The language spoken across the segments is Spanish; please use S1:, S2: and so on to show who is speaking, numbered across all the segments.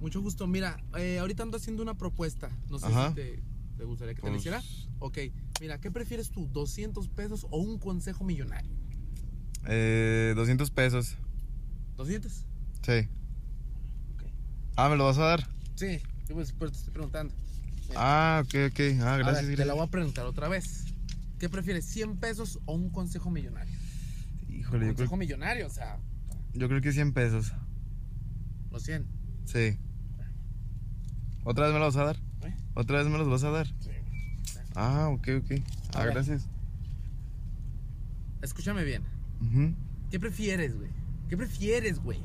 S1: Mucho gusto. Mira, eh, ahorita ando haciendo una propuesta. No sé
S2: Ajá.
S1: si te, te gustaría que te la
S2: Pues-
S1: hiciera. Ok, mira, ¿qué prefieres tú? ¿200 pesos o un consejo millonario?
S2: Eh, 200 pesos.
S1: ¿200?
S2: Sí.
S1: Ok.
S2: Ah, ¿me lo vas a dar?
S1: Sí, yo pues, pues, te estoy preguntando.
S2: Ah, ok, ok. Ah,
S1: A ver,
S2: gracias,
S1: te la voy a preguntar otra vez. ¿Qué prefieres, 100 pesos o un consejo millonario?
S2: Híjole, yo
S1: consejo
S2: creo,
S1: millonario, o sea,
S2: yo creo que 100 pesos.
S1: los 100.
S2: Sí. ¿Otra vez me lo vas a dar?
S1: ¿Eh?
S2: ¿Otra vez me los vas a dar?
S1: Sí.
S2: Ah, ok, ok. Ah, gracias.
S1: Escúchame bien. ¿Qué prefieres, güey? ¿Qué prefieres, güey?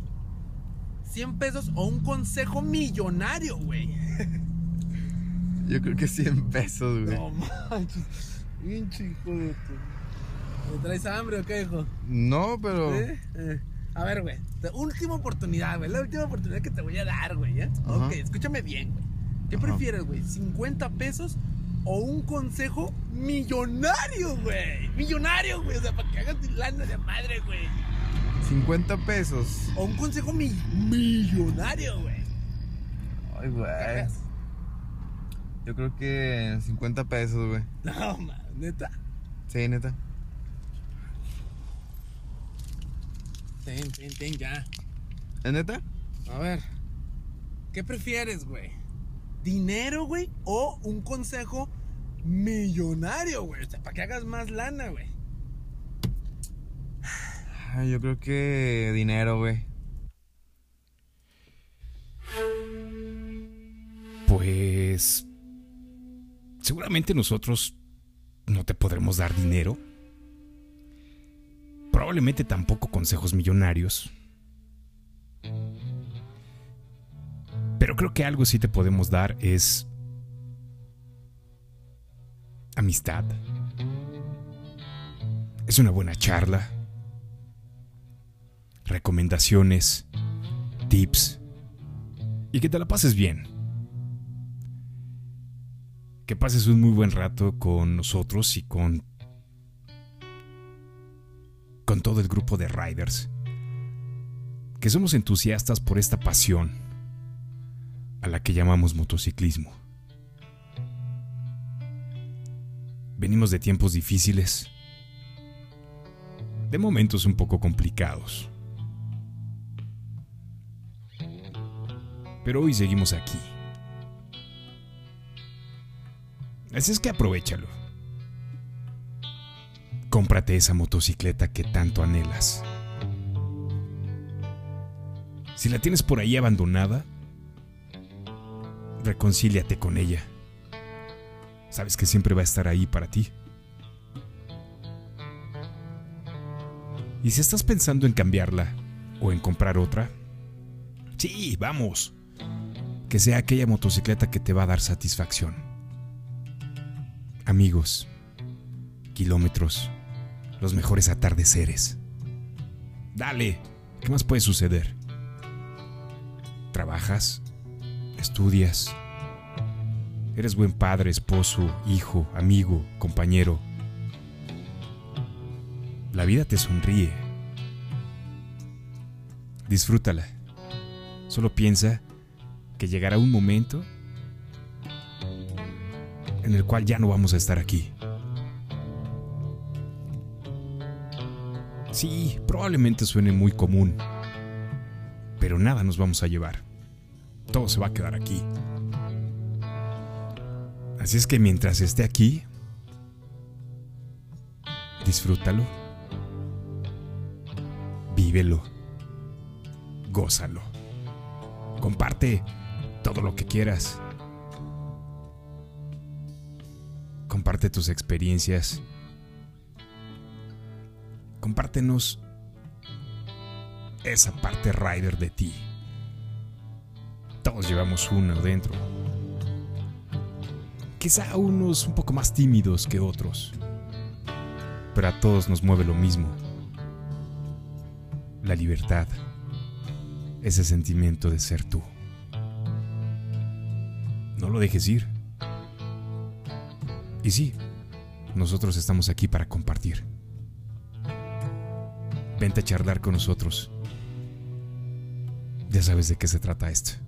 S1: ¿100 pesos o un consejo millonario, güey?
S2: Yo creo que 100 pesos, güey.
S1: No manches. Pinche hijo de tu. ¿Me traes hambre o qué, hijo?
S2: No, pero.
S1: ¿Eh? Eh. A ver, güey. Última oportunidad, güey. La última oportunidad que te voy a dar, güey. ¿eh? Ok, escúchame bien, güey. ¿Qué
S2: Ajá.
S1: prefieres, güey? ¿50 pesos o un consejo millonario, güey? Millonario, güey. O sea, para que hagas tu lana de madre, güey.
S2: 50 pesos.
S1: O un consejo mi- millonario, güey.
S2: Ay, güey. Yo creo que 50 pesos, güey.
S1: No, man, neta.
S2: Sí, neta.
S1: Ten, ten, ten, ya.
S2: ¿Es neta?
S1: A ver. ¿Qué prefieres, güey? ¿Dinero, güey? ¿O un consejo millonario, güey? O sea, para que hagas más lana, güey.
S2: Yo creo que dinero, güey.
S3: Pues... Seguramente nosotros no te podremos dar dinero. Probablemente tampoco consejos millonarios. Pero creo que algo sí te podemos dar es... Amistad. Es una buena charla. Recomendaciones. Tips. Y que te la pases bien que pases un muy buen rato con nosotros y con con todo el grupo de riders que somos entusiastas por esta pasión a la que llamamos motociclismo. Venimos de tiempos difíciles, de momentos un poco complicados. Pero hoy seguimos aquí. Así es que aprovechalo. Cómprate esa motocicleta que tanto anhelas. Si la tienes por ahí abandonada, reconcíliate con ella. Sabes que siempre va a estar ahí para ti. Y si estás pensando en cambiarla o en comprar otra, sí, vamos. Que sea aquella motocicleta que te va a dar satisfacción amigos, kilómetros, los mejores atardeceres. Dale, ¿qué más puede suceder? ¿Trabajas? ¿Estudias? ¿Eres buen padre, esposo, hijo, amigo, compañero? La vida te sonríe. Disfrútala. Solo piensa que llegará un momento en el cual ya no vamos a estar aquí. Sí, probablemente suene muy común, pero nada nos vamos a llevar. Todo se va a quedar aquí. Así es que mientras esté aquí, disfrútalo, vívelo, gózalo, comparte todo lo que quieras. Comparte tus experiencias. Compártenos esa parte rider de ti. Todos llevamos uno dentro. Quizá unos un poco más tímidos que otros. Pero a todos nos mueve lo mismo. La libertad. Ese sentimiento de ser tú. No lo dejes ir. Y sí, nosotros estamos aquí para compartir. Vente a charlar con nosotros. Ya sabes de qué se trata esto.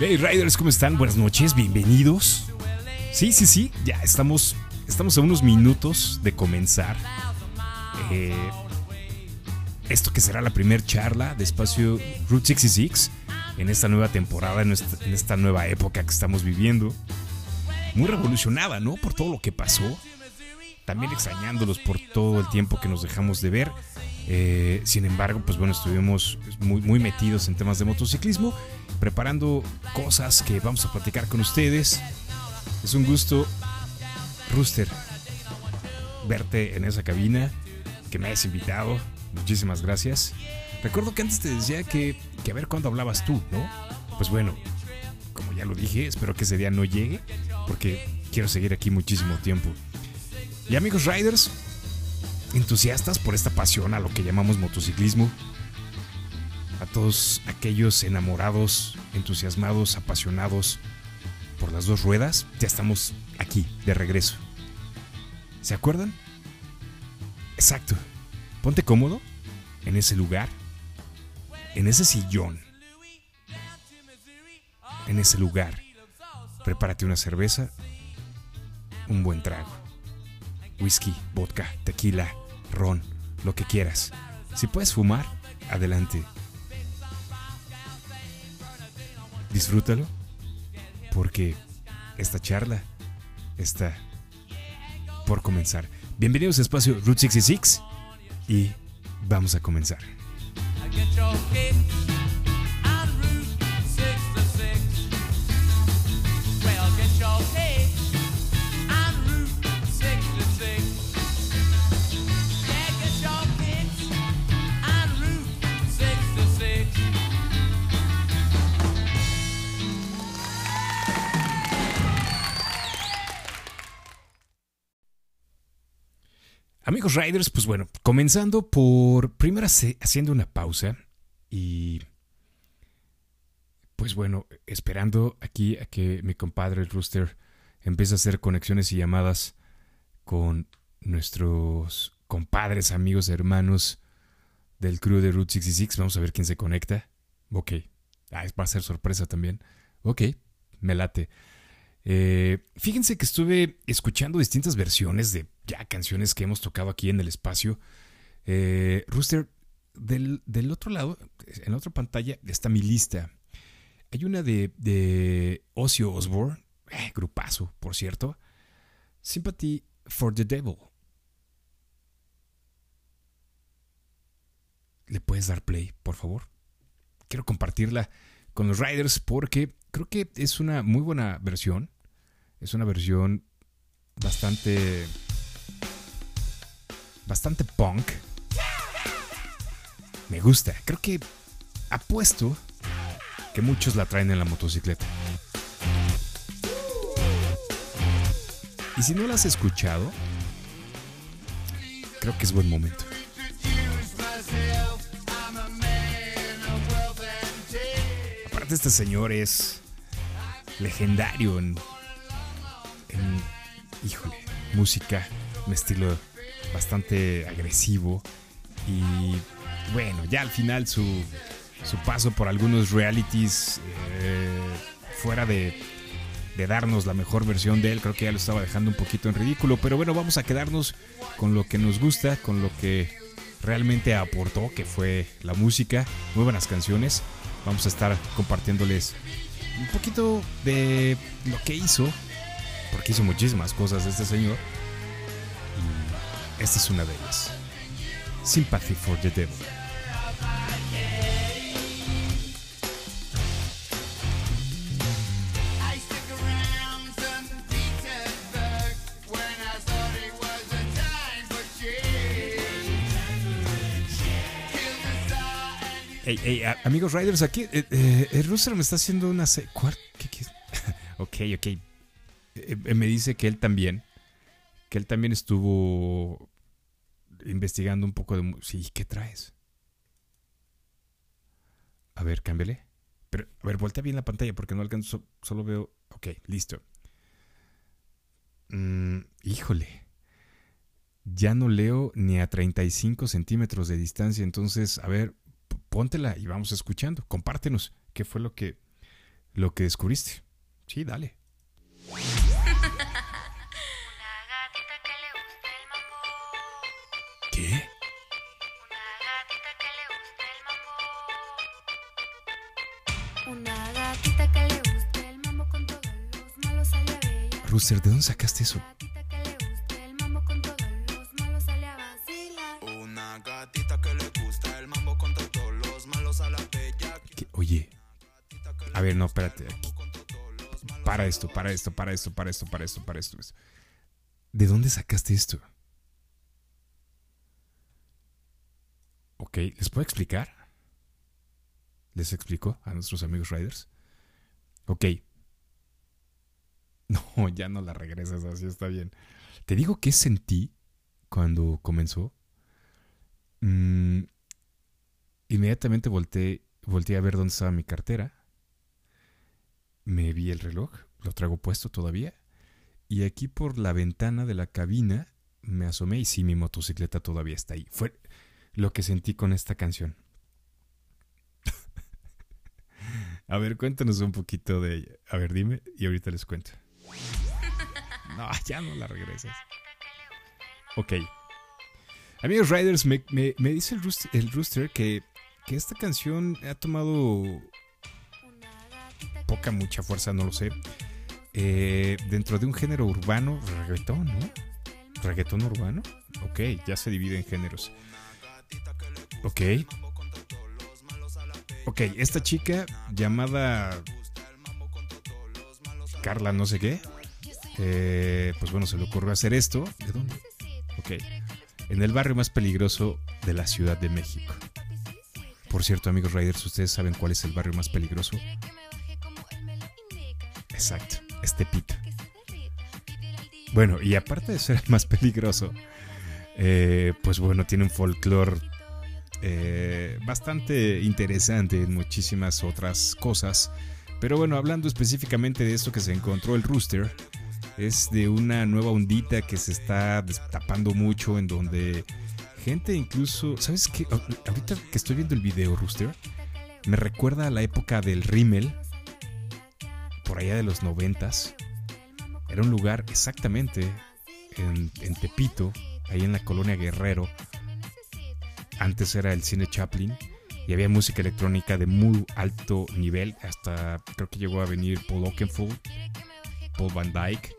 S3: Hey Riders, ¿cómo están? Buenas noches, bienvenidos. Sí, sí, sí, ya estamos, estamos a unos minutos de comenzar. Eh, esto que será la primera charla de espacio Route 66 en esta nueva temporada, en esta, en esta nueva época que estamos viviendo. Muy revolucionada, ¿no? Por todo lo que pasó. También extrañándolos por todo el tiempo que nos dejamos de ver. Eh, sin embargo, pues bueno, estuvimos muy, muy metidos en temas de motociclismo, preparando cosas que vamos a platicar con ustedes. Es un gusto, Rooster, verte en esa cabina, que me hayas invitado. Muchísimas gracias. Recuerdo que antes te decía que, que a ver cuándo hablabas tú, ¿no? Pues bueno, como ya lo dije, espero que ese día no llegue, porque quiero seguir aquí muchísimo tiempo. Y amigos riders, entusiastas por esta pasión a lo que llamamos motociclismo, a todos aquellos enamorados, entusiasmados, apasionados por las dos ruedas, ya estamos aquí, de regreso. ¿Se acuerdan? Exacto. Ponte cómodo en ese lugar, en ese sillón, en ese lugar. Prepárate una cerveza, un buen trago. Whisky, vodka, tequila, ron, lo que quieras. Si puedes fumar, adelante. Disfrútalo, porque esta charla está por comenzar. Bienvenidos a Espacio Route 66 y vamos a comenzar. Amigos Riders, pues bueno, comenzando por primero haciendo una pausa y pues bueno, esperando aquí a que mi compadre el Rooster empiece a hacer conexiones y llamadas con nuestros compadres, amigos, hermanos del crew de Route 66. Vamos a ver quién se conecta. Ok. Ah, va a ser sorpresa también. Ok, me late. Eh, fíjense que estuve escuchando distintas versiones de ya canciones que hemos tocado aquí en el espacio. Eh, Rooster, del, otro lado, en la otra pantalla, está mi lista. Hay una de, de Ozzy Osbourne, eh, grupazo, por cierto. Sympathy for the Devil. ¿Le puedes dar play, por favor? Quiero compartirla con los Riders porque creo que es una muy buena versión. Es una versión bastante bastante punk. Me gusta. Creo que apuesto que muchos la traen en la motocicleta. Y si no la has escuchado, creo que es buen momento. Aparte este señor es legendario en, en híjole, música, un estilo bastante agresivo. Y bueno, ya al final su, su paso por algunos realities eh, fuera de, de darnos la mejor versión de él, creo que ya lo estaba dejando un poquito en ridículo. Pero bueno, vamos a quedarnos con lo que nos gusta, con lo que realmente aportó, que fue la música, muy buenas canciones. Vamos a estar compartiéndoles un poquito de lo que hizo, porque hizo muchísimas cosas este señor. Esta es una de ellas. Sympathy for the Devil. Hey, hey, amigos Riders, aquí eh, eh, el Rooster me está haciendo una... ¿Cuál? ¿Qué, qué? ok, ok. Eh, me dice que él también que él también estuvo investigando un poco de... Sí, ¿qué traes? A ver, cámbiale. Pero, a ver, voltea bien la pantalla porque no alcanzo, solo veo... Ok, listo. Mm, híjole. Ya no leo ni a 35 centímetros de distancia, entonces, a ver, póntela y vamos escuchando. Compártenos qué fue lo que lo que descubriste. Sí, dale.
S4: Malos a
S5: la bella.
S3: ¿Qué? Oye. A ver, no, espérate. Para esto, para esto, para esto, para esto, para esto, para esto. ¿De dónde sacaste esto? Ok, ¿les puedo explicar? ¿Les explico a nuestros amigos riders? Ok. No, ya no la regresas, así está bien. Te digo qué sentí cuando comenzó. Mm, inmediatamente volteé, volteé a ver dónde estaba mi cartera. Me vi el reloj, lo traigo puesto todavía. Y aquí por la ventana de la cabina me asomé y sí, mi motocicleta todavía está ahí. Fue lo que sentí con esta canción. a ver, cuéntanos un poquito de ella. A ver, dime y ahorita les cuento. No, ya no la regresas. Ok. Amigos Riders, me, me- me dice el rooster, el rooster que, que esta canción ha tomado poca, mucha fuerza, no lo sé. Eh, dentro de un género urbano, reggaetón, ¿no? ¿Reggaetón urbano? Ok, ya se divide en géneros. Ok. Ok, esta chica llamada Carla no sé qué. Eh, pues bueno, se le ocurrió hacer esto. ¿De dónde? Ok. En el barrio más peligroso de la Ciudad de México. Por cierto, amigos Riders, ¿ustedes saben cuál es el barrio más peligroso? Exacto, es Tepito. Bueno, y aparte de ser el más peligroso, eh, pues bueno, tiene un folclore eh, bastante interesante en muchísimas otras cosas. Pero bueno, hablando específicamente de esto que se encontró el Rooster, es de una nueva ondita que se está destapando mucho en donde gente incluso, ¿sabes qué? Ahorita que estoy viendo el video Rooster, me recuerda a la época del Rimmel, por allá de los noventas. Era un lugar exactamente en, en Tepito, ahí en la colonia Guerrero. Antes era el cine Chaplin y había música electrónica de muy alto nivel. Hasta creo que llegó a venir Paul Oakenfold, Paul Van Dyke,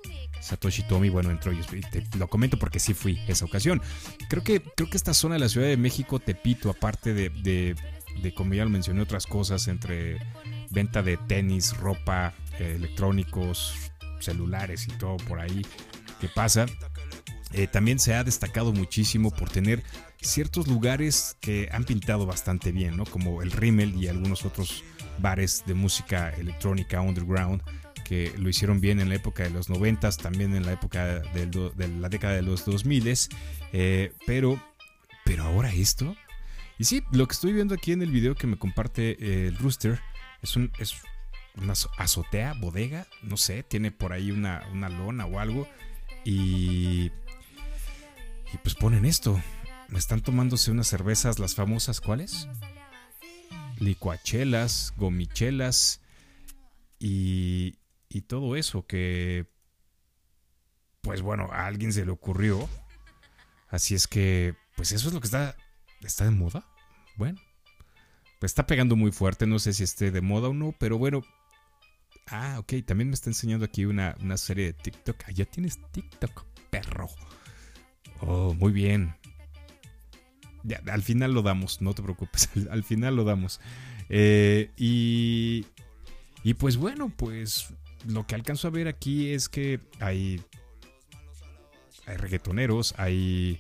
S3: Satoshi Tomi, bueno, ellos. Y te- lo comento porque sí fui esa ocasión. Creo que, creo que esta zona de la Ciudad de México, Tepito, aparte de, de, de, como ya lo mencioné, otras cosas entre venta de tenis, ropa, eh, electrónicos, celulares y todo por ahí que pasa. Eh, también se ha destacado muchísimo por tener ciertos lugares que han pintado bastante bien, ¿no? Como el Rimmel y algunos otros bares de música electrónica underground que lo hicieron bien en la época de los 90, también en la época de la década de los 2000, eh, pero, pero ahora esto. Y sí, lo que estoy viendo aquí en el video que me comparte eh, el Rooster es, un, una azo- azotea, bodega, no sé, tiene por ahí una, una lona o algo. Y, y pues ponen esto. Están tomándose unas cervezas, las famosas, ¿cuáles? Licuachelas, gomichelas y, y todo eso que, pues bueno, a alguien se le ocurrió. Así es que, pues eso es lo que está, está de moda. Bueno, pues está pegando muy fuerte, no sé si esté de moda o no, pero bueno. Ah, ok, también me está enseñando aquí una, una serie de TikTok. Ah, ya tienes TikTok, perro. Oh, muy bien. Ya, al final lo damos, no te preocupes, al, al final lo damos. Eh, y, y pues bueno, pues lo que alcanzo a ver aquí es que hay, hay reggaetoneros, hay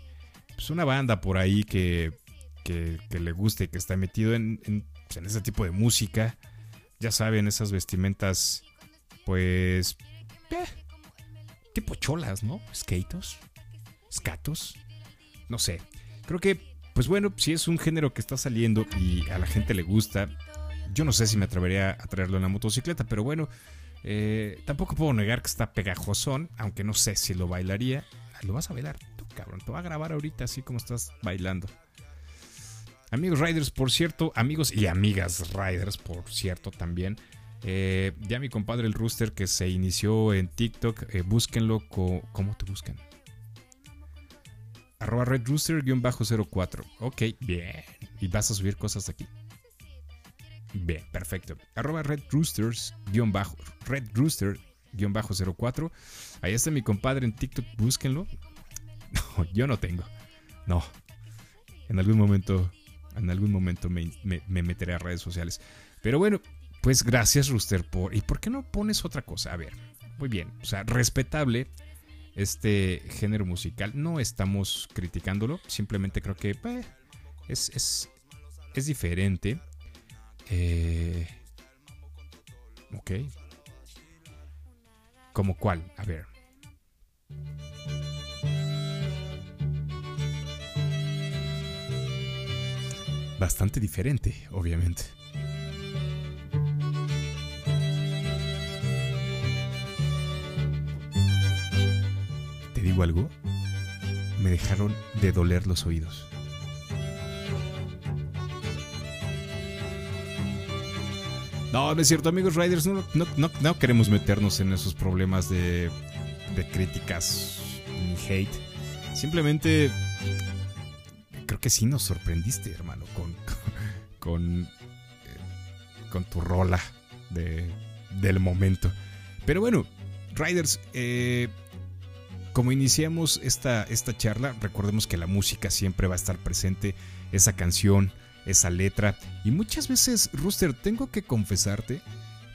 S3: pues, una banda por ahí que, que, que le gusta y que está metido en, en, pues, ese tipo de música. Ya saben, esas vestimentas, pues, eh, tipo cholas, ¿no? Skatos, skatos, no sé. Creo que pues bueno, si es un género que está saliendo y a la gente le gusta, yo no sé si me atrevería a traerlo en la motocicleta, pero bueno, eh, tampoco puedo negar que está pegajosón, aunque no sé si lo bailaría. Lo vas a bailar tú, cabrón, te voy a grabar ahorita así como estás bailando. Amigos Riders, por cierto, amigos y amigas Riders, por cierto, también. Eh, ya mi compadre el Rooster que se inició en TikTok, eh, búsquenlo. co- ¿Cómo te buscan? Arroba Red Rooster-04. Ok, bien. ¿Y vas a subir cosas aquí? Bien, perfecto. Arroba Red Roosters guion bajo, Red Rooster guion bajo 04. Ahí está mi compadre en TikTok, búsquenlo. No, yo no tengo. No. En algún momento, en algún momento me, me- me meteré a redes sociales. Pero bueno, pues gracias Rooster por... ¿Y por qué no pones otra cosa? A ver, muy bien. O sea, respetable este género musical. No estamos criticándolo. Simplemente creo que eh, es, es, es diferente. Eh, ok. ¿Como cuál? A ver. Bastante diferente, obviamente. ¿Te digo algo? Me dejaron de doler los oídos. No, no es cierto, amigos Riders. No, queremos meternos en esos problemas de, de críticas ni hate. Simplemente creo que sí nos sorprendiste, hermano, con, con, eh, con tu rola de, del momento. Pero bueno, Riders, eh, como iniciamos esta charla, recordemos que la música siempre va a estar presente, esa canción, esa letra. Y muchas veces, Rooster, tengo que confesarte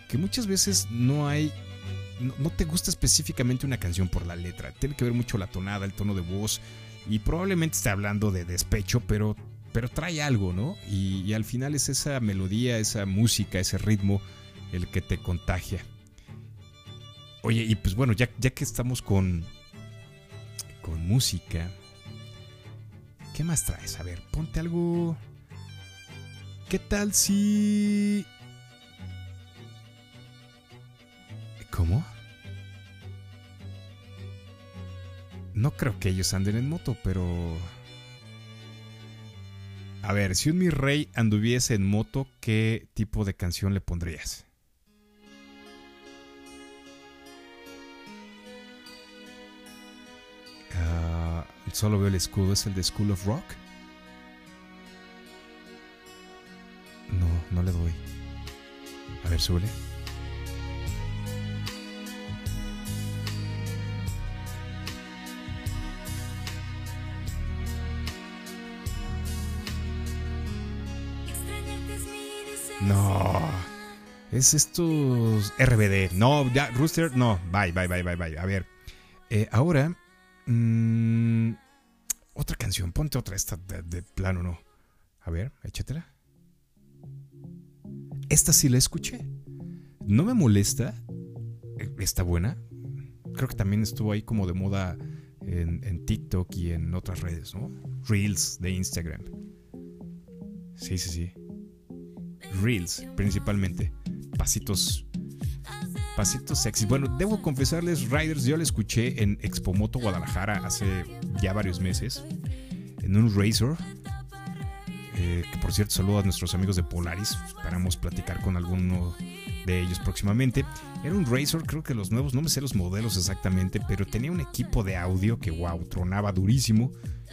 S3: que muchas veces no hay... No, no te gusta específicamente una canción por la letra. Tiene que ver mucho la tonada, el tono de voz. Y probablemente esté hablando de despecho, pero, pero trae algo, ¿no? Y, y al final es esa melodía, esa música, ese ritmo el que te contagia. Oye, y pues bueno, ya, ya que estamos con, con música, ¿qué más traes? A ver, ponte algo... ¿Qué tal si... ¿Cómo? No creo que ellos anden en moto, pero... A ver, si un mi rey anduviese en moto, ¿qué tipo de canción le pondrías? Ah, solo veo el escudo, ¿es el de School of Rock? No, no le doy. A ver, súbele. No. Es estos RBD. No, ya, Rooster, no. Bye, bye, bye, bye, bye. A ver. eh, ahora. mm, otra canción. Ponte otra. Esta de, de plano, no. A ver, échatela. Esta sí la escuché. No me molesta. eh, Está buena. Creo que también estuvo ahí como de moda en, TikTok y en otras redes, ¿no? Reels de Instagram. Sí, sí, sí. Reels, principalmente. Pasitos. Pasitos sexy. Bueno, debo confesarles, Riders, yo la escuché en Expo Moto Guadalajara hace ya varios meses. En un Razor. Eh, que por cierto, saludo a nuestros amigos de Polaris. Esperamos platicar con alguno de ellos próximamente. Era un Razor, creo que los nuevos, no me sé los modelos exactamente, pero tenía un equipo de audio que, wow, tronaba durísimo.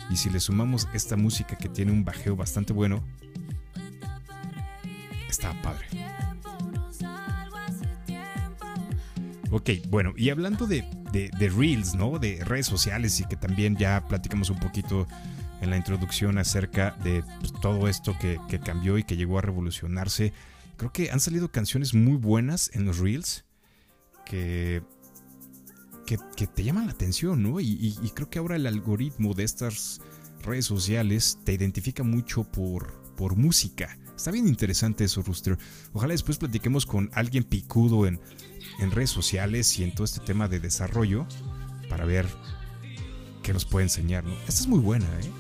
S3: Y si le sumamos esta música que tiene un bajeo bastante bueno, estaba padre. Ok, bueno, y hablando de, de- de Reels, ¿no? De redes sociales y que también ya platicamos un poquito en la introducción acerca de pues, todo esto que, cambió y que llegó a revolucionarse. Creo que han salido canciones muy buenas en los Reels que, que, te llaman la atención, ¿no? Y creo que ahora el algoritmo de estas redes sociales te identifica mucho por, por música. Está bien interesante eso, Rooster. Ojalá después platiquemos con alguien picudo en, en redes sociales y en todo este tema de desarrollo para ver qué nos puede enseñar, ¿no? Esta es muy buena, ¿eh?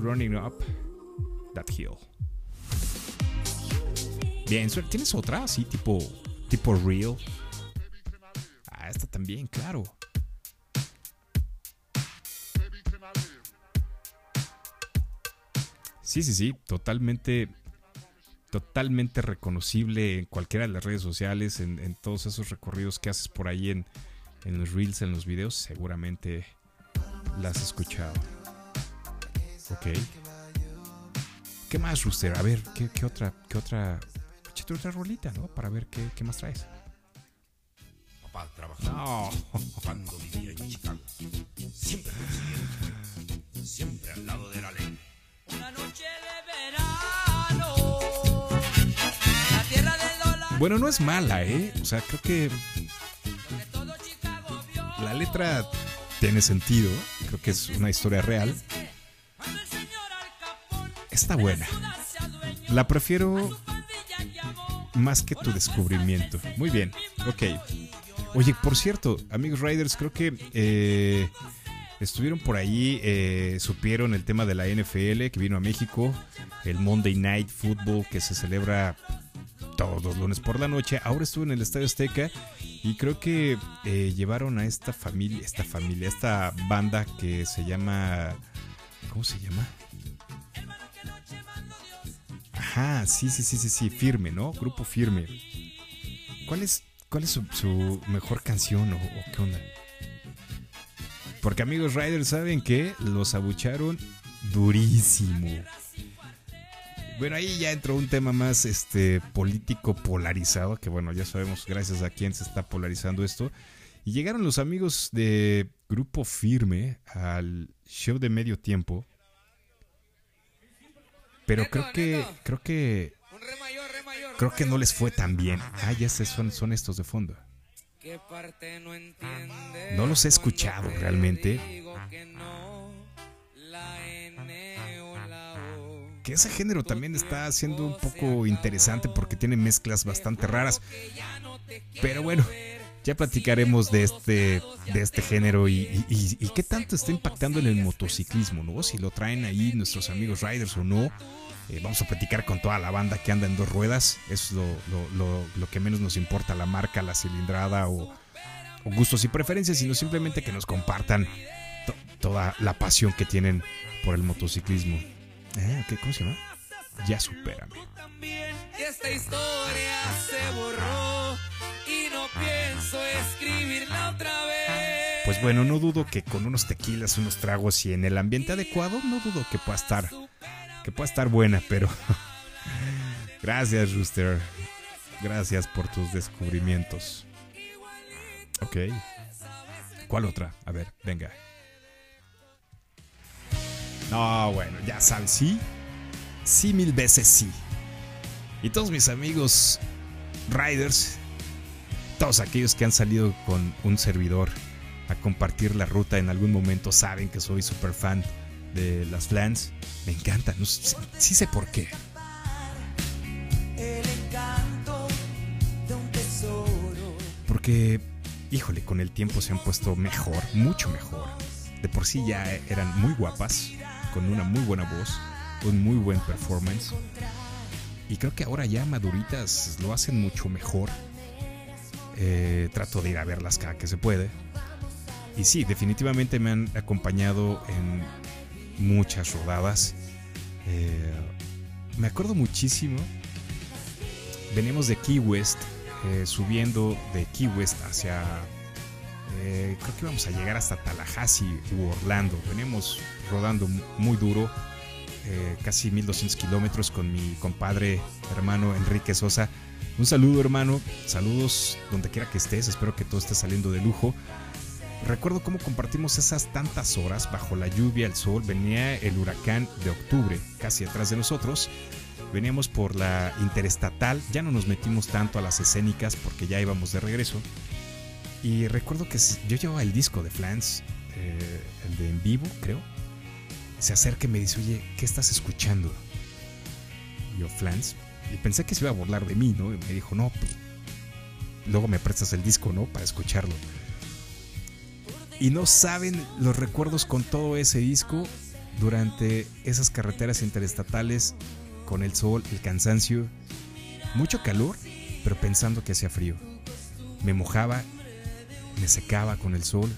S3: Running Up That Hill. Bien, ¿tienes otra así tipo, tipo real? Ah, esta también, claro. Sí, sí, sí, totalmente, totalmente reconocible en cualquiera de las redes sociales, en, en todos esos recorridos que haces por ahí en, en los reels, en los videos, seguramente la has escuchado. Ok. ¿Qué más, Rooster? A ver, ¿qué, qué otra, qué otra, échate otra rolita, ¿no? Para ver qué, qué más traes.
S6: Papá trabajaba
S3: No.
S6: cuando vivía en Chicago. Siempre consiguiendo, siempre al lado de la ley.
S7: Una noche de verano.
S3: Bueno, no es mala, ¿eh? O sea, creo que la letra tiene sentido. Creo que es una historia real. Está buena. La prefiero más que tu descubrimiento. Muy bien, ok. Oye, por cierto, amigos Riders, creo que eh, estuvieron por ahí, eh, supieron el tema de la NFL que vino a México, el Monday Night Football que se celebra todos los lunes por la noche. Ahora estuve en el Estadio Azteca y creo que eh, llevaron a esta familia, esta familia, esta banda que se llama, ¿cómo se llama? Ajá, sí, sí, sí, sí, sí, firme, ¿no? Grupo firme. ¿Cuál es, su mejor canción o, o qué onda? Porque amigos Riders saben que los abucharon durísimo. Bueno, ahí ya entró un tema más este político polarizado, que bueno, ya sabemos gracias a quién se está polarizando esto. Y llegaron los amigos de Grupo Firme al show de medio tiempo. Pero creo que creo que
S7: Un re mayor, re mayor.
S3: creo que no les fue tan bien. Ah, ya sé, son, son estos de fondo.
S7: ¿Qué parte no entiende?
S3: No los he escuchado realmente.
S7: Que
S3: ese género también está siendo un poco interesante porque tiene mezclas bastante raras. Pero bueno, ya platicaremos de este, de este género y, y- y- y qué tanto está impactando en el motociclismo, ¿no? Si lo traen ahí nuestros amigos riders o no. Eh, vamos a platicar con toda la banda que anda en dos ruedas. Eso es lo, lo- lo- lo que menos nos importa, la marca, la cilindrada o, o gustos y preferencias, sino simplemente que nos compartan to- toda la pasión que tienen por el motociclismo. Eh, ¿qué- ¿Cómo se llama? Ya supérame.
S7: Y esta historia se borró y no pienso escribirla otra vez.
S3: Pues bueno, no dudo que con unos tequilas, unos tragos y en el ambiente adecuado, no dudo que pueda estar, que pueda estar buena, pero gracias, Rooster. Gracias por tus descubrimientos. Ok. ¿Cuál otra? A ver, venga. No, bueno, ya sabes, sí. Sí, mil veces sí. Y todos mis amigos riders, todos aquellos que han salido con un servidor a compartir la ruta en algún momento saben que soy súper fan de las Flans. Me no sé- sí sé por qué. Porque, híjole, con el tiempo se han puesto mejor, mucho mejor. De por sí ya eran muy guapas, con una muy buena voz, un muy buen performance. Y creo que ahora ya maduritas lo hacen mucho mejor. Eh, trato de ir a verlas cada que se puede. Y sí, definitivamente me han acompañado en muchas rodadas. Eh, me acuerdo muchísimo. Venimos de Key West, eh, subiendo de Key West hacia. Eh, creo que íbamos a llegar hasta Tallahassee u Orlando. Veníamos rodando muy duro, eh, casi 1200 kilómetros con mi compadre, hermano Enrique Sosa. Un saludo, hermano. Saludos donde quiera que estés. Espero que todo esté saliendo de lujo. Recuerdo cómo compartimos esas tantas horas bajo la lluvia, el sol. Venía el huracán de octubre casi atrás de nosotros. Veníamos por la interestatal. Ya no nos metimos tanto a las escénicas porque ya íbamos de regreso. Y recuerdo que yo llevaba el disco de Flans, eh, el de en vivo, creo. Se acerca y me dice, oye, ¿qué estás escuchando? Y yo, Flans. Y pensé que se iba a burlar de mí, ¿no? Y me dijo, no, pues, luego me prestas el disco, ¿no? Para escucharlo. Y no saben los recuerdos con todo ese disco durante esas carreteras interestatales con el sol, el cansancio, mucho calor, pero pensando que hacía frío. Me mojaba, me secaba con el sol,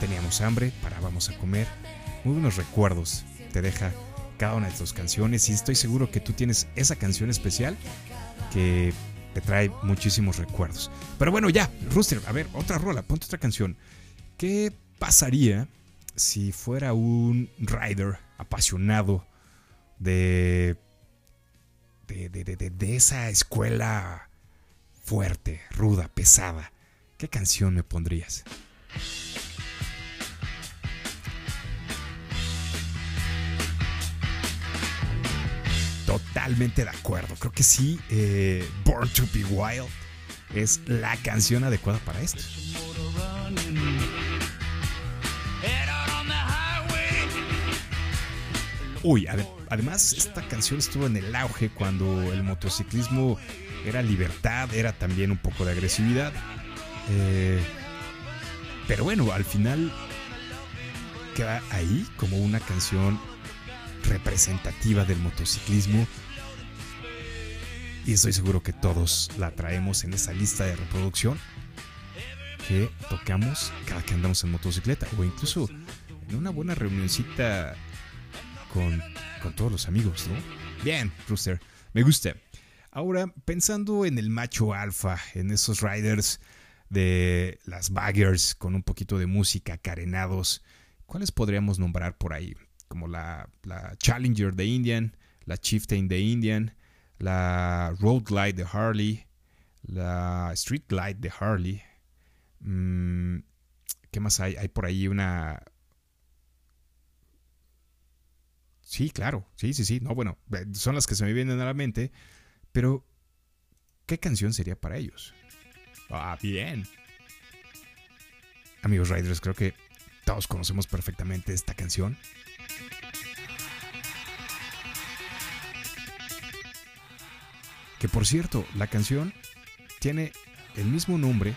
S3: teníamos hambre, parábamos a comer. Muy buenos recuerdos te deja cada una de tus canciones y estoy seguro que tú tienes esa canción especial que te trae muchísimos recuerdos. Pero bueno, ya, Rooster, a ver, otra rola, ponte otra canción. ¿Qué pasaría si fuera un rider apasionado de, de, de, de- de- de esa escuela fuerte, ruda, pesada? ¿Qué canción me pondrías? Totalmente de acuerdo. Creo que sí, eh, Born to Be Wild es la canción adecuada para esto. Uy, ade- además esta canción estuvo en el auge cuando el motociclismo era libertad, era también un poco de agresividad. Eh, pero bueno, al final queda ahí como una canción representativa del motociclismo. Y estoy seguro que todos la traemos en esa lista de reproducción que tocamos cada que andamos en motocicleta o incluso en una buena reunioncita con, con todos los amigos, ¿no? Bien, Rooster, me gusta. Ahora, pensando en el macho alfa, en esos riders de las baggers con un poquito de música, carenados, ¿cuáles podríamos nombrar por ahí? Como la, la Challenger de Indian, la Chieftain de Indian, la Road Glide de Harley, la Street Glide de Harley. Mm, ¿Qué más hay? Hay por ahí una... Sí, claro, sí, sí, sí. No, bueno, son las que se me vienen a la mente, pero ¿qué canción sería para ellos? Ah, bien. Amigos Riders, creo que todos conocemos perfectamente esta canción. Que por cierto, la canción tiene el mismo nombre,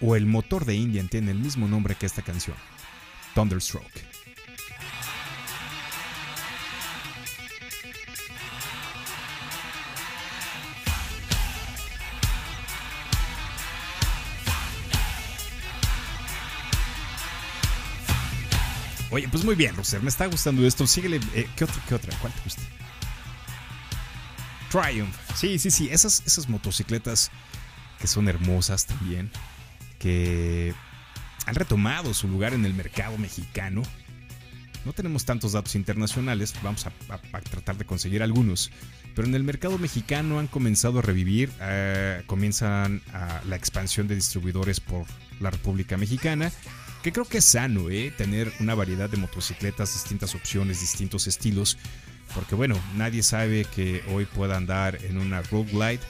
S3: o el motor de Indian tiene el mismo nombre que esta canción, Thunderstroke. Oye, pues muy bien, Roser, me está gustando esto. Síguele. eh, ¿Qué otra? ¿Qué otra? ¿Cuál te gusta? Triumph. Sí, sí, sí. Esas, esas motocicletas que son hermosas también. Que han retomado su lugar en el mercado mexicano. No tenemos tantos datos internacionales. Vamos a, tratar de conseguir algunos. Pero en el mercado mexicano han comenzado a revivir. eh, comienzan la expansión de distribuidores por la República Mexicana. Que creo que es sano, ¿eh? Tener una variedad de motocicletas, distintas opciones, distintos estilos. Porque bueno, nadie sabe que hoy pueda andar en una Road Glide,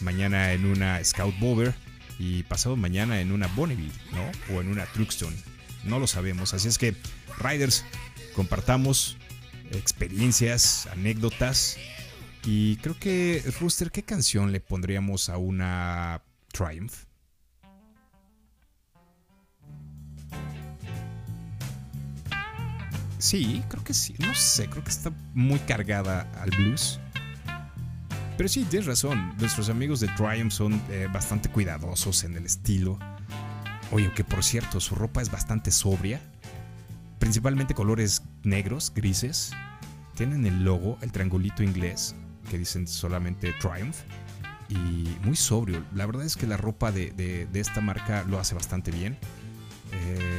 S3: mañana en una Scout Bover y pasado mañana en una Bonneville, ¿no? O en una Truxton. No lo sabemos. Así es que, Riders, compartamos experiencias, anécdotas. Y creo que, Rooster, ¿qué canción le pondríamos a una Triumph? Sí, creo que sí. No sé, creo que está muy cargada al blues. Pero sí, tienes razón. Nuestros amigos de Triumph son eh, bastante cuidadosos en el estilo. Oye, que por cierto, su ropa es bastante sobria. Principalmente colores negros, grises. Tienen el logo, el triangulito inglés, que dicen solamente Triumph. Y muy sobrio. La verdad es que la ropa de, de- de esta marca lo hace bastante bien. Eh,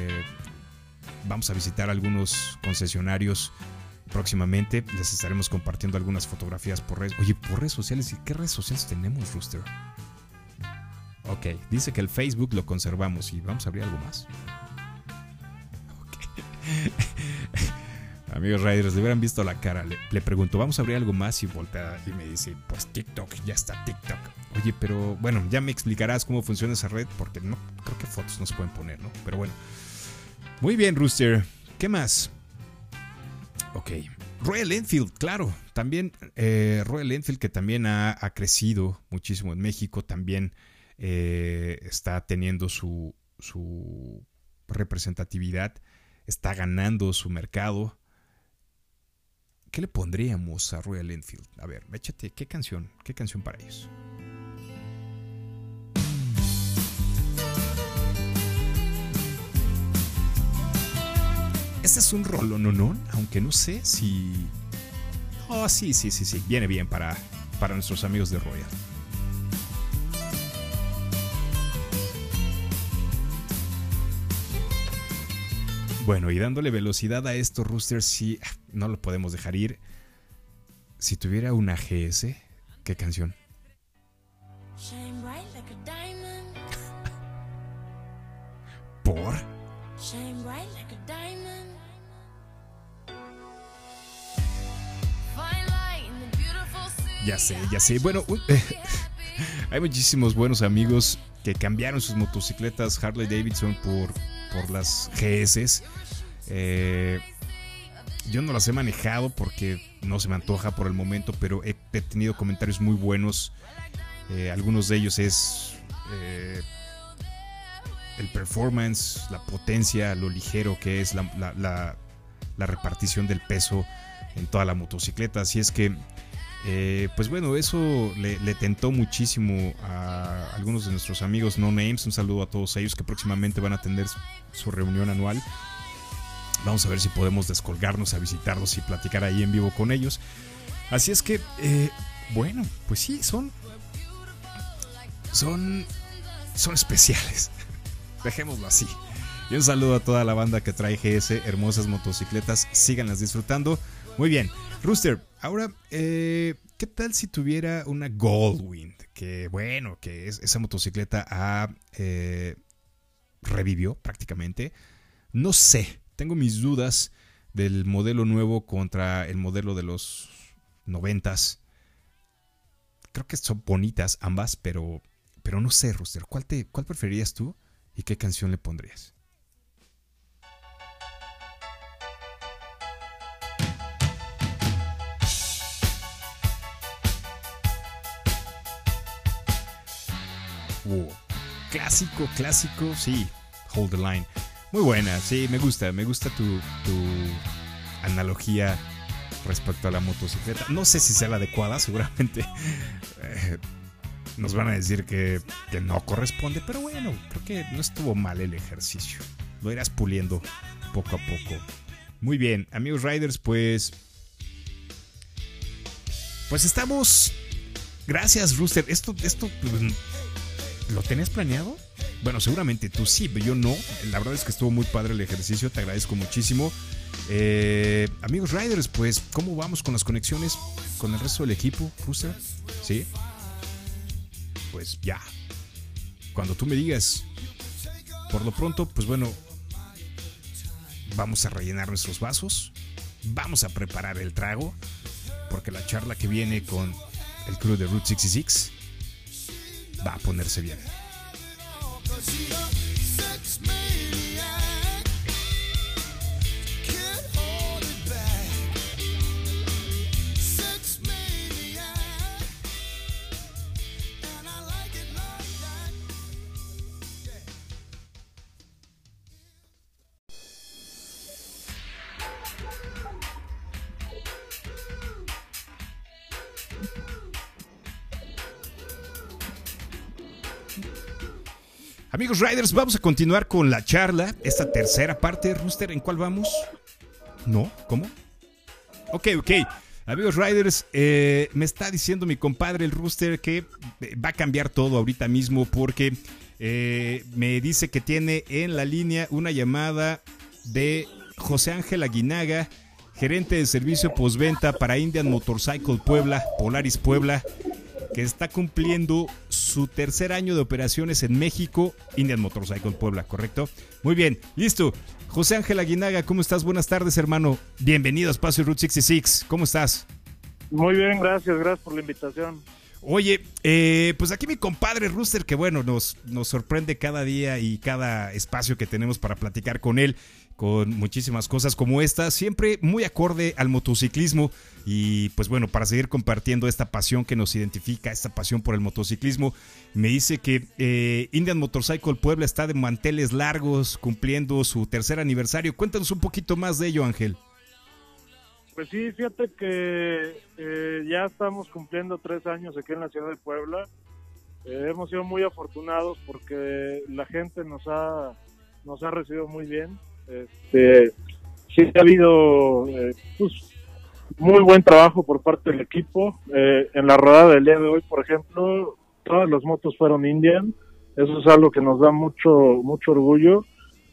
S3: vamos a visitar algunos concesionarios próximamente. Les estaremos compartiendo algunas fotografías por redes. Oye, por redes sociales. ¿Y qué redes sociales tenemos, Rooster? Ok, dice que el Facebook lo conservamos y vamos a abrir algo más. Ok. Amigos Riders, le hubieran visto la cara. Le, le pregunto, ¿vamos a abrir algo más? Y voltea y me dice, pues TikTok, ya está TikTok. Oye, pero bueno, ya me explicarás cómo funciona esa red porque no creo que fotos no se pueden poner, ¿no? Pero bueno. Muy bien, Rooster. ¿Qué más? Ok. Royal Enfield, claro. También eh, Royal Enfield que también ha, crecido muchísimo en México, también eh, está teniendo su, su representatividad, está ganando su mercado. ¿Qué le pondríamos a Royal Enfield? A ver, échate, ¿qué canción? ¿Qué canción para ellos? Este es un rolo, no, no, aunque no sé si. Oh, sí, sí, sí, sí. Viene bien para, para nuestros amigos de Royal. Bueno, y dándole velocidad a esto, Rooster, sí, no lo podemos dejar ir. Si tuviera una GS, ¿qué canción? Ya sé, ya sé. Bueno, hay muchísimos buenos amigos que cambiaron sus motocicletas Harley Davidson por, por las GS. Eh, yo no las he manejado porque no se me antoja por el momento, pero he, tenido comentarios muy buenos. Eh, algunos de ellos es eh, el performance, la potencia, lo ligero que es la- la repartición del peso en toda la motocicleta. Así es que eh, pues bueno, eso le, tentó muchísimo a algunos de nuestros amigos No Names. Un saludo a todos ellos que próximamente van a tener su, su reunión anual. Vamos a ver si podemos descolgarnos a visitarlos y platicar ahí en vivo con ellos. Así es que, eh, bueno, pues sí, son. Son. Son especiales. Dejémoslo así. Y un saludo a toda la banda que trae GS, hermosas motocicletas. Síganlas disfrutando. Muy bien. Rooster, ahora, eh, ¿qué tal si tuviera una Goldwind? Que bueno, que es, esa motocicleta ha, eh, revivió prácticamente. No sé, tengo mis dudas del modelo nuevo contra el modelo de los noventas. Creo que son bonitas ambas, pero, pero no sé, Rooster, ¿cuál, te, ¿cuál preferirías tú y qué canción le pondrías? Clásico, clásico, sí. Hold the line. Muy buena, sí, me gusta, me gusta tu, tu analogía respecto a la motocicleta. No sé si sea la adecuada, seguramente eh, nos van a decir que, que no corresponde, pero bueno, creo que no estuvo mal el ejercicio. Lo irás puliendo poco a poco. Muy bien, amigos Riders, pues. Pues estamos. Gracias, Rooster. Esto, esto, pues, ¿lo tenías planeado? Bueno, seguramente tú sí, pero yo no. La verdad es que estuvo muy padre el ejercicio, te agradezco muchísimo. Eh, amigos Riders, pues, ¿cómo vamos con las conexiones con el resto del equipo, Rooster? ¿Sí? Pues ya. Cuando tú me digas. Por lo pronto, pues bueno, vamos a rellenar nuestros vasos. Vamos a preparar el trago. Porque la charla que viene con el crew de Route 66 va a ponerse bien. Amigos Riders, vamos a continuar con la charla. Esta tercera parte, Rooster, ¿en cuál vamos? ¿No? ¿Cómo? Ok, ok. Amigos Riders, eh, me está diciendo mi compadre el Rooster que eh, va a cambiar todo ahorita mismo porque eh, me dice que tiene en la línea una llamada de José Ángel Aguinaga, gerente de servicio postventa para Indian Motorcycle Puebla, Polaris Puebla, que está cumpliendo su tercer año de operaciones en México, Indian Motorcycle Puebla, ¿correcto? Muy bien, listo. José Ángel Aguinaga, ¿cómo estás? Buenas tardes, hermano. Bienvenido a Espacio Route 66. ¿Cómo estás?
S8: Muy bien, gracias, gracias por la invitación.
S3: Oye, eh, pues aquí mi compadre Rooster, que bueno, nos, nos sorprende cada día y cada espacio que tenemos para platicar con él, con muchísimas cosas como esta, siempre muy acorde al motociclismo y pues bueno, para seguir compartiendo esta pasión que nos identifica, esta pasión por el motociclismo, me dice que eh, Indian Motorcycle Puebla está de manteles largos, cumpliendo su tercer aniversario. Cuéntanos un poquito más de ello, Ángel.
S8: Pues sí, fíjate que eh, ya estamos cumpliendo tres años aquí en la ciudad de Puebla. Eh, hemos sido muy afortunados porque la gente nos ha nos ha recibido muy bien. Este, sí ha habido eh, pues, muy buen trabajo por parte del equipo. Eh, en la rodada del día de hoy, por ejemplo, todas las motos fueron Indian. Eso es algo que nos da mucho, mucho orgullo.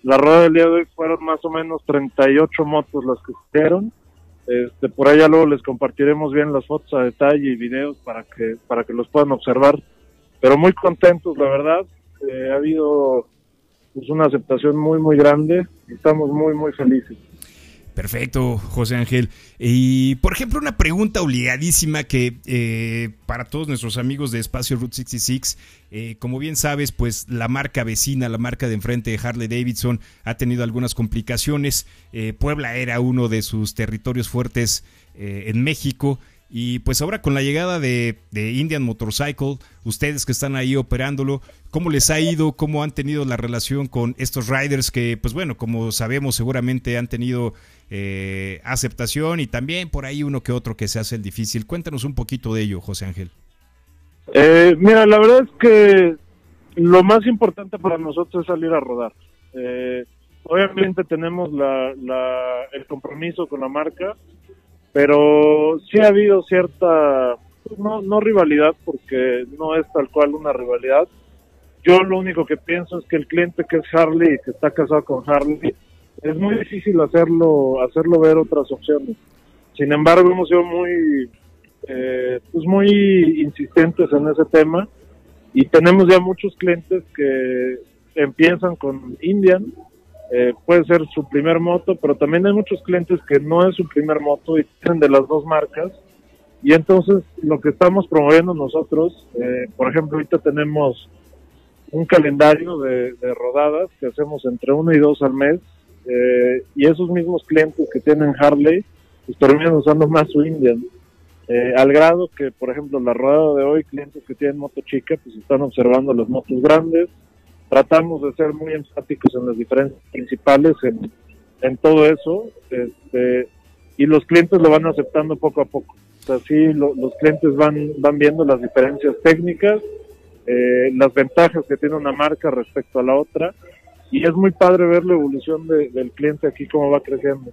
S8: La rueda del día de hoy fueron más o menos 38 motos las que hicieron. Este, por allá luego les compartiremos bien las fotos a detalle y videos para que, para que los puedan observar. Pero muy contentos, la verdad. Eh, ha habido pues, una aceptación muy, muy grande. Estamos muy, muy felices.
S3: Perfecto, José Ángel. Y, por ejemplo, una pregunta obligadísima que eh, para todos nuestros amigos de Espacio Route 66, eh, como bien sabes, pues la marca vecina, la marca de enfrente de Harley Davidson, ha tenido algunas complicaciones. Eh, Puebla era uno de sus territorios fuertes en México. Y pues ahora con la llegada de, Indian Motorcycle, ustedes que están ahí operándolo, ¿cómo les ha ido? ¿Cómo han tenido la relación con estos riders que, pues bueno, como sabemos, seguramente han tenido eh, aceptación y también por ahí uno que otro que se hace el difícil? Cuéntanos un poquito de ello, José Ángel.
S8: Eh, mira, la verdad es que lo más importante para nosotros es salir a rodar. Eh, obviamente tenemos la, la, el compromiso con la marca, pero sí ha habido cierta, no, no rivalidad, porque no es tal cual una rivalidad. Yo lo único que pienso es que el cliente que es Harley, que está casado con Harley, es muy difícil hacerlo, hacerlo ver otras opciones. Sin embargo, hemos sido muy, eh, pues muy insistentes en ese tema y tenemos ya muchos clientes que empiezan con Indian, eh, puede ser su primer moto, pero también hay muchos clientes que no es su primer moto y tienen de las dos marcas. Y entonces lo que estamos promoviendo nosotros, eh, por ejemplo, ahorita tenemos un calendario de, rodadas que hacemos entre uno y dos al mes. Eh, y esos mismos clientes que tienen Harley, pues terminan usando más su Indian. Eh, al grado que, por ejemplo, la rodada de hoy, clientes que tienen moto chica, pues están observando las motos grandes, tratamos de ser muy enfáticos en las diferencias principales en, todo eso este, y los clientes lo van aceptando poco a poco. O sea, los clientes van, van viendo las diferencias técnicas, eh, las ventajas que tiene una marca respecto a la otra y es muy padre ver la evolución de, del cliente aquí, cómo va creciendo.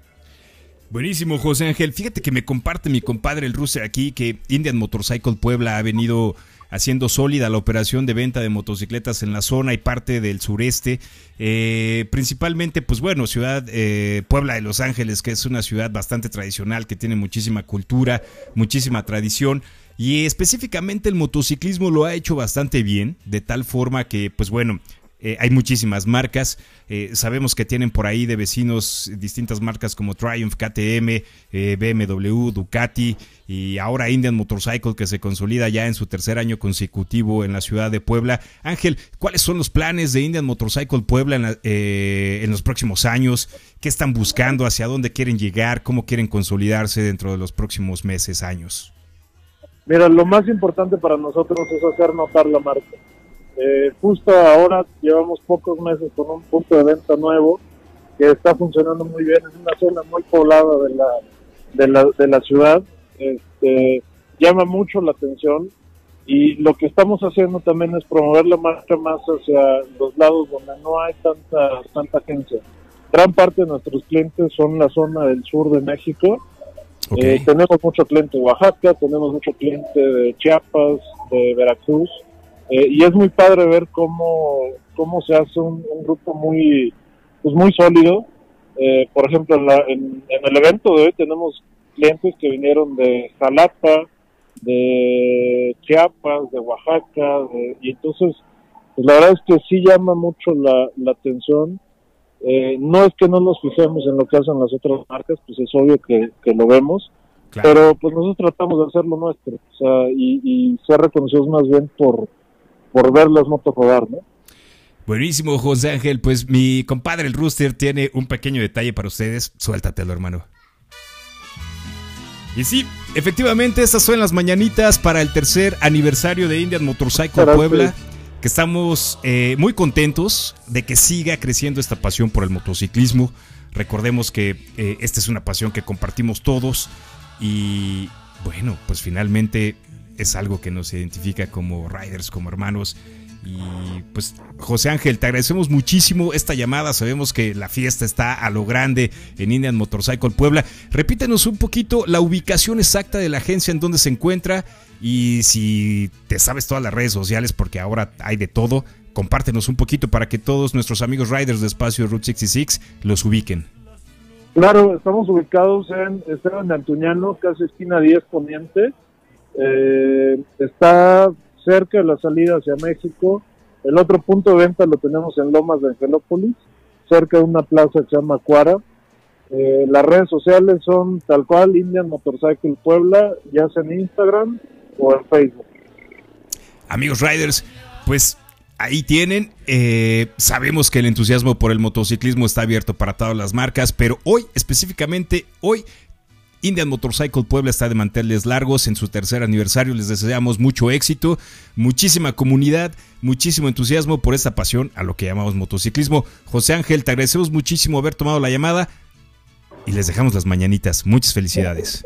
S3: Buenísimo, José Ángel. Fíjate que me comparte mi compadre el ruso aquí que Indian Motorcycle Puebla ha venido haciendo sólida la operación de venta de motocicletas en la zona y parte del sureste. Eh, principalmente, pues bueno, ciudad eh, Puebla de Los Ángeles, que es una ciudad bastante tradicional, que tiene muchísima cultura, muchísima tradición. Y específicamente el motociclismo lo ha hecho bastante bien, de tal forma que, pues bueno, eh, hay muchísimas marcas. Eh, sabemos que tienen por ahí de vecinos distintas marcas como Triumph, KTM, eh, BMW, Ducati y ahora Indian Motorcycle que se consolida ya en su tercer año consecutivo en la ciudad de Puebla. Ángel, ¿cuáles son los planes de Indian Motorcycle Puebla en, la, en los próximos años? ¿Qué están buscando? ¿Hacia dónde quieren llegar? ¿Cómo quieren consolidarse dentro de los próximos meses, años?
S8: Mira, lo más importante para nosotros es hacer notar la marca. Eh, justo ahora llevamos pocos meses con un punto de venta nuevo que está funcionando muy bien, es una zona muy poblada de la, de la, de la ciudad, este, llama mucho la atención y lo que estamos haciendo también es promover la marca más hacia los lados donde no hay tanta, tanta agencia. Gran parte de nuestros clientes son la zona del sur de México.
S3: Okay.
S8: Eh, tenemos mucho cliente de Oaxaca, tenemos mucho cliente de Chiapas, de Veracruz. Eh, y es muy padre ver cómo, cómo se hace un, un grupo muy, pues muy sólido. Eh, por ejemplo, en, la, en, en, el evento de hoy tenemos clientes que vinieron de Jalapa, de Chiapas, de Oaxaca, de, y entonces, pues la verdad es que sí llama mucho la, la atención. Eh, no es que no nos fijemos en lo que hacen las otras marcas, pues es obvio que, que lo vemos, claro. pero pues nosotros tratamos de hacer lo nuestro, o sea, y, y ser reconocidos más bien por, por ver las motos rodar, ¿no?
S3: Buenísimo, José Ángel. Pues mi compadre el Rooster tiene un pequeño detalle para ustedes. Suéltatelo, hermano. Y sí, efectivamente, estas son las mañanitas para el tercer aniversario de Indian Motorcycle Gracias. Puebla. Que estamos eh, muy contentos de que siga creciendo esta pasión por el motociclismo. Recordemos que eh, esta es una pasión que compartimos todos. Y bueno, pues finalmente es algo que nos identifica como riders, como hermanos. Y pues José Ángel, te agradecemos muchísimo esta llamada. Sabemos que la fiesta está a lo grande en Indian Motorcycle Puebla. Repítenos un poquito la ubicación exacta de la agencia en donde se encuentra y si te sabes todas las redes sociales porque ahora hay de todo, compártenos un poquito para que todos nuestros amigos riders de espacio Route 66 los ubiquen.
S8: Claro, estamos ubicados en Esteban de Antuñano, casi esquina 10 Poniente. Eh, está cerca de la salida hacia México. El otro punto de venta lo tenemos en Lomas de Angelópolis, cerca de una plaza que se llama Cuara. Eh, las redes sociales son tal cual Indian Motorcycle Puebla, ya sea en Instagram o en Facebook.
S3: Amigos riders, pues ahí tienen. eh, sabemos que el entusiasmo por el motociclismo está abierto para todas las marcas, pero hoy, específicamente hoy, Indian Motorcycle Puebla está de manteles largos en su tercer aniversario. Les deseamos mucho éxito, muchísima comunidad, muchísimo entusiasmo por esta pasión a lo que llamamos motociclismo. José Ángel, te agradecemos muchísimo haber tomado la llamada y les dejamos las mañanitas. Muchas felicidades.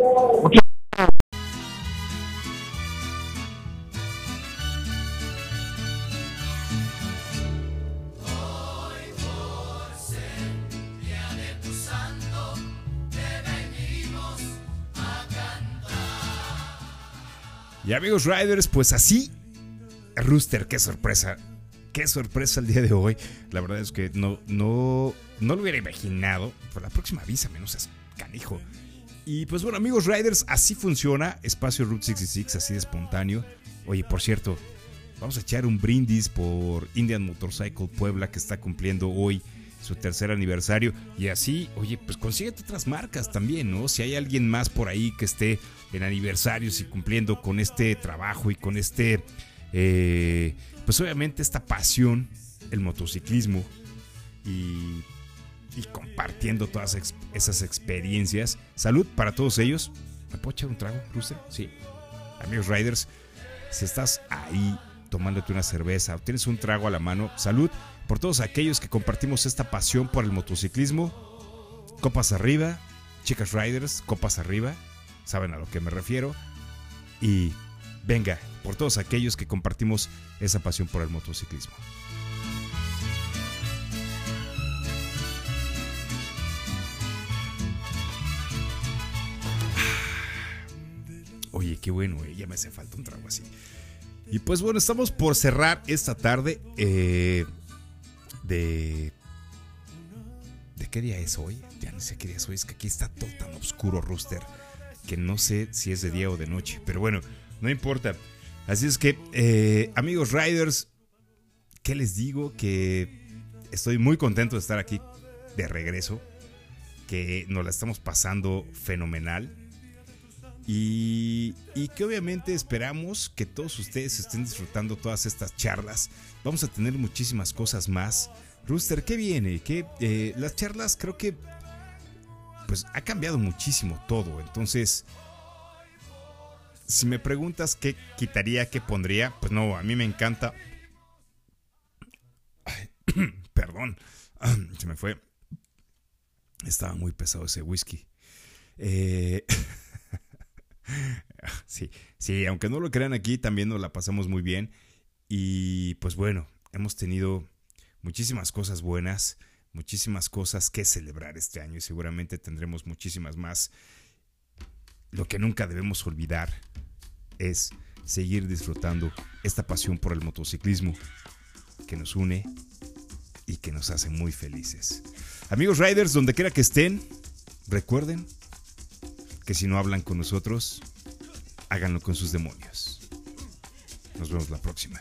S3: Y amigos riders, pues así, Rooster, qué sorpresa. Qué sorpresa el día de hoy. La verdad es que no, no, no lo hubiera imaginado. Por la próxima avísame, no seas canijo. Y pues bueno, amigos riders, así funciona Espacio Route 66, así de espontáneo. Oye, por cierto, vamos a echar un brindis por Indian Motorcycle Puebla que está cumpliendo hoy su tercer aniversario. Y así, oye, pues consíguete otras marcas también, ¿no? Si hay alguien más por ahí que esté en aniversarios y cumpliendo con este trabajo y con este, eh, pues obviamente esta pasión, el motociclismo y, compartiendo todas esas experiencias. Salud para todos ellos. ¿Me puedo echar un trago, Rooster? Sí. Amigos Riders, si estás ahí tomándote una cerveza tienes un trago a la mano, salud por todos aquellos que compartimos esta pasión por el motociclismo. Copas arriba, chicas riders, copas arriba, saben a lo que me refiero. Y venga, por todos aquellos que compartimos esa pasión por el motociclismo. Oye, qué bueno, eh, ya me hace falta un trago así. Y pues bueno, estamos por cerrar esta tarde eh, de... ¿De qué día es hoy? Ya no sé qué día es hoy, es que aquí está todo tan oscuro, Rooster, que no sé si es de día o de noche, pero bueno, no importa. Así es que, eh, amigos riders, ¿qué les digo? Que estoy muy contento de estar aquí de regreso, que nos la estamos pasando fenomenal. Y, y que obviamente esperamos que todos ustedes estén disfrutando todas estas charlas. Vamos a tener muchísimas cosas más. Rooster, ¿qué viene? ¿Qué, eh, las charlas creo que pues ha cambiado muchísimo todo. Entonces, si me preguntas qué quitaría, qué pondría, pues no, a mí me encanta. Perdón, se me fue. Estaba muy pesado ese whisky. Eh, sí, sí, aunque no lo crean aquí, también nos la pasamos muy bien. Y pues bueno, hemos tenido muchísimas cosas buenas, muchísimas cosas que celebrar este año y seguramente tendremos muchísimas más. Lo que nunca debemos olvidar es seguir disfrutando esta pasión por el motociclismo que nos une y que nos hace muy felices. Amigos riders, donde quiera que estén, recuerden que si no hablan con nosotros, háganlo con sus demonios. Nos vemos la próxima.